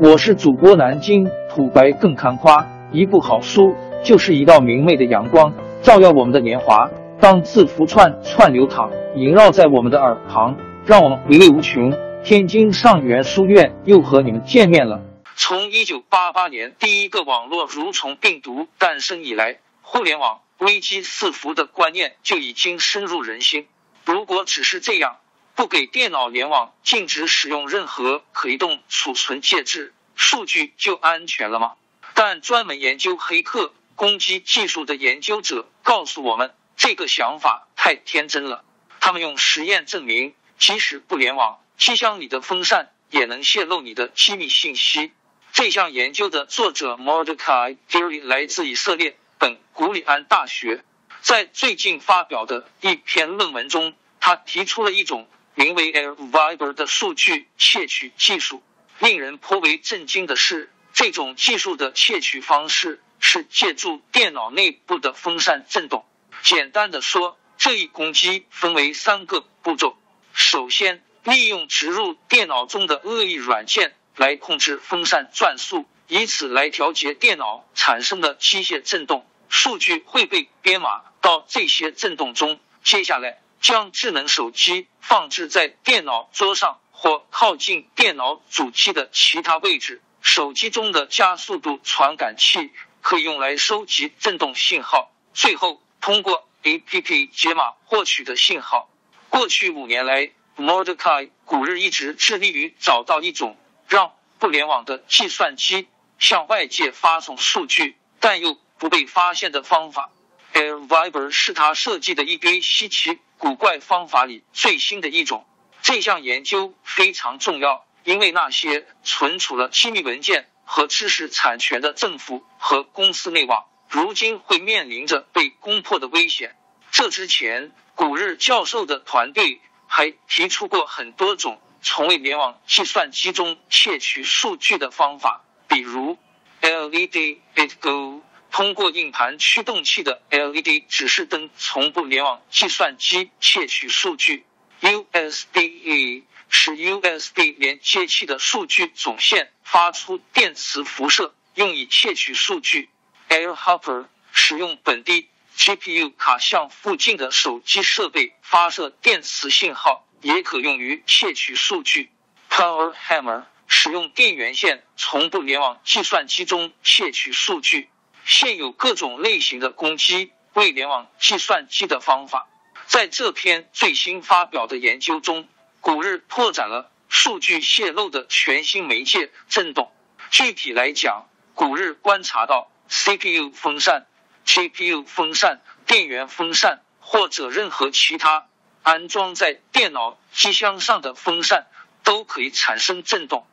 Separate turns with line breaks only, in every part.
我是主播南京土白更看花，一部好书就是一道明媚的阳光，照耀我们的年华。当字符串串流淌，萦绕在我们的耳旁，让我们回味无穷。天津上元书院又和你们见面了。
从一九八八年第一个网络蠕虫病毒诞生以来，互联网危机四伏的观念就已经深入人心。如果只是这样，不给电脑联网，禁止使用任何可移动储存介质，数据就安全了吗？但专门研究黑客攻击技术的研究者告诉我们，这个想法太天真了。他们用实验证明，即使不联网，机箱里的风扇也能泄露你的机密信息。这项研究的作者 Mordecai g a r y 来自以色列本古里安大学，在最近发表的一篇论文中，他提出了一种名为 AirViber 的数据窃取技术。令人颇为震惊的是，这种技术的窃取方式是借助电脑内部的风扇振动。简单的说，这一攻击分为三个步骤。首先，利用植入电脑中的恶意软件。来控制风扇转速，以此来调节电脑产生的机械振动。数据会被编码到这些振动中。接下来，将智能手机放置在电脑桌上或靠近电脑主机的其他位置。手机中的加速度传感器可以用来收集振动信号，最后通过 APP 解码获取的信号。过去五年来，Mordecai 古日一直致力于找到一种。让不联网的计算机向外界发送数据，但又不被发现的方法。AirViber 是他设计的一堆稀奇古怪方法里最新的一种。这项研究非常重要，因为那些存储了机密文件和知识产权的政府和公司内网，如今会面临着被攻破的危险。这之前，古日教授的团队还提出过很多种。从未联网计算机中窃取数据的方法，比如 LED It Go 通过硬盘驱动器的 LED 指示灯从不联网计算机窃取数据；USB 使 USB 连接器的数据总线发出电磁辐射，用以窃取数据；AirHopper 使用本地 GPU 卡向附近的手机设备发射电磁信号。也可用于窃取数据。Power Hammer 使用电源线从不联网计算机中窃取数据。现有各种类型的攻击未联网计算机的方法。在这篇最新发表的研究中，古日拓展了数据泄露的全新媒介——振动。具体来讲，古日观察到 CPU 风扇、GPU 风扇、电源风扇或者任何其他。安装在电脑机箱上的风扇都可以产生震动。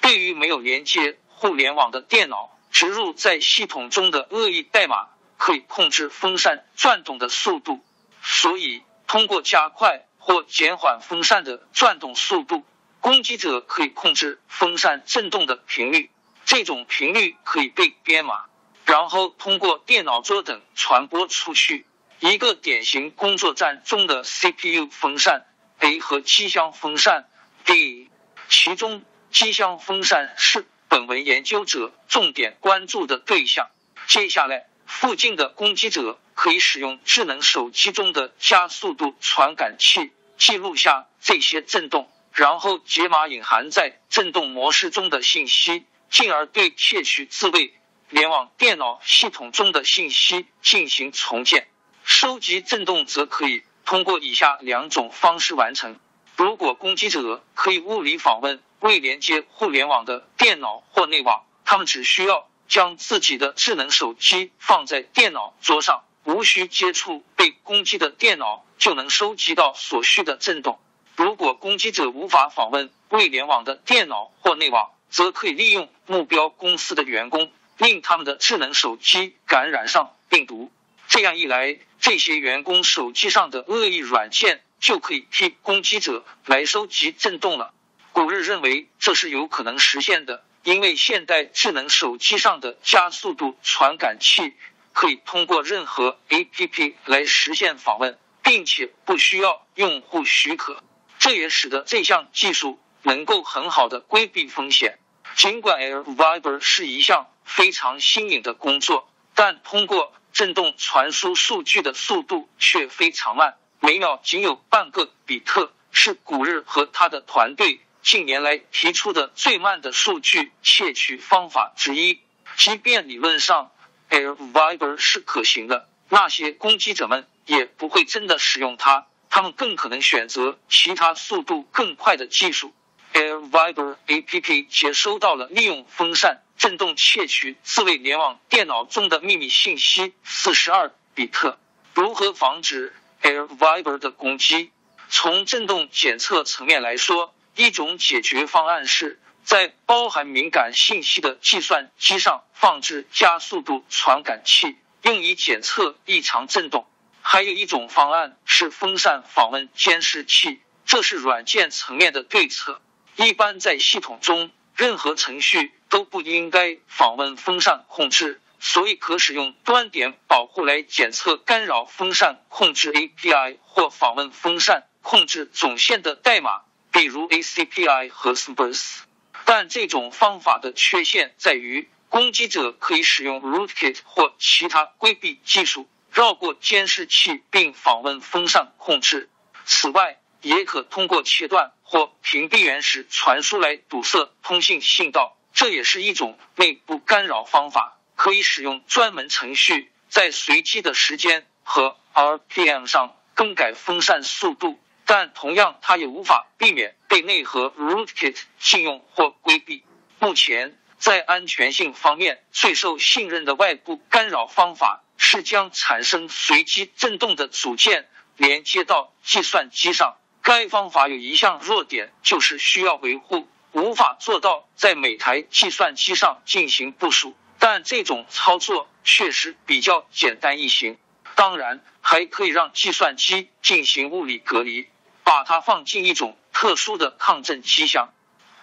对于没有连接互联网的电脑，植入在系统中的恶意代码可以控制风扇转动的速度。所以，通过加快或减缓风扇的转动速度，攻击者可以控制风扇振动的频率。这种频率可以被编码，然后通过电脑桌等传播出去。一个典型工作站中的 CPU 风扇 A 和机箱风扇 B，其中机箱风扇是本文研究者重点关注的对象。接下来，附近的攻击者可以使用智能手机中的加速度传感器记录下这些震动，然后解码隐含在震动模式中的信息，进而对窃取自卫联网电脑系统中的信息进行重建。收集震动则可以通过以下两种方式完成。如果攻击者可以物理访问未连接互联网的电脑或内网，他们只需要将自己的智能手机放在电脑桌上，无需接触被攻击的电脑，就能收集到所需的震动。如果攻击者无法访问未联网的电脑或内网，则可以利用目标公司的员工，令他们的智能手机感染上病毒。这样一来，这些员工手机上的恶意软件就可以替攻击者来收集震动了。古日认为这是有可能实现的，因为现代智能手机上的加速度传感器可以通过任何 APP 来实现访问，并且不需要用户许可。这也使得这项技术能够很好的规避风险。尽管 Air Viber 是一项非常新颖的工作，但通过震动传输数据的速度却非常慢，每秒仅有半个比特，是古日和他的团队近年来提出的最慢的数据窃取方法之一。即便理论上 Air Viber 是可行的，那些攻击者们也不会真的使用它，他们更可能选择其他速度更快的技术。Air Viber APP 接收到了利用风扇振动窃取自卫联网电脑中的秘密信息四十二比特。如何防止 Air Viber 的攻击？从振动检测层面来说，一种解决方案是在包含敏感信息的计算机上放置加速度传感器，用以检测异常振动。还有一种方案是风扇访问监视器，这是软件层面的对策。一般在系统中，任何程序都不应该访问风扇控制，所以可使用端点保护来检测干扰风扇控制 API 或访问风扇控制总线的代码，比如 ACPI 和 SBUS。但这种方法的缺陷在于，攻击者可以使用 rootkit 或其他规避技术绕过监视器并访问风扇控制。此外，也可通过切断或屏蔽原始传输来堵塞通信信道，这也是一种内部干扰方法。可以使用专门程序在随机的时间和 RPM 上更改风扇速度，但同样它也无法避免被内核 rootkit 禁用或规避。目前在安全性方面最受信任的外部干扰方法是将产生随机振动的组件连接到计算机上。该方法有一项弱点，就是需要维护，无法做到在每台计算机上进行部署。但这种操作确实比较简单易行。当然，还可以让计算机进行物理隔离，把它放进一种特殊的抗震机箱，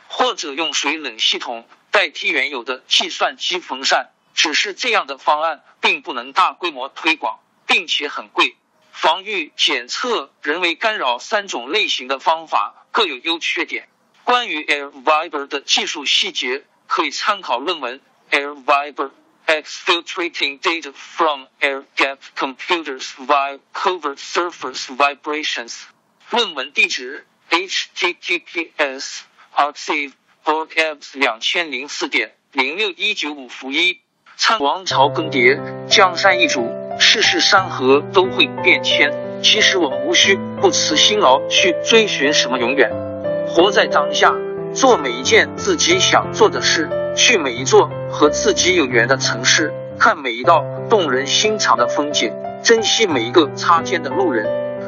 或者用水冷系统代替原有的计算机风扇。只是这样的方案并不能大规模推广，并且很贵。防御、检测、人为干扰三种类型的方法各有优缺点。关于 Air Viber 的技术细节，可以参考论文 Air Viber Exfiltrating Data from Air Gap Computers via Covert Surface Vibrations。论文地址：https arxiv org abs 两千零四点零六一九五负一。王朝更迭，江山易主。世事山河都会变迁，其实我们无需不辞辛劳去追寻什么永远，活在当下，做每一件自己想做的事，去每一座和自己有缘的城市，看每一道动人心肠的风景，珍惜每一个擦肩的路人。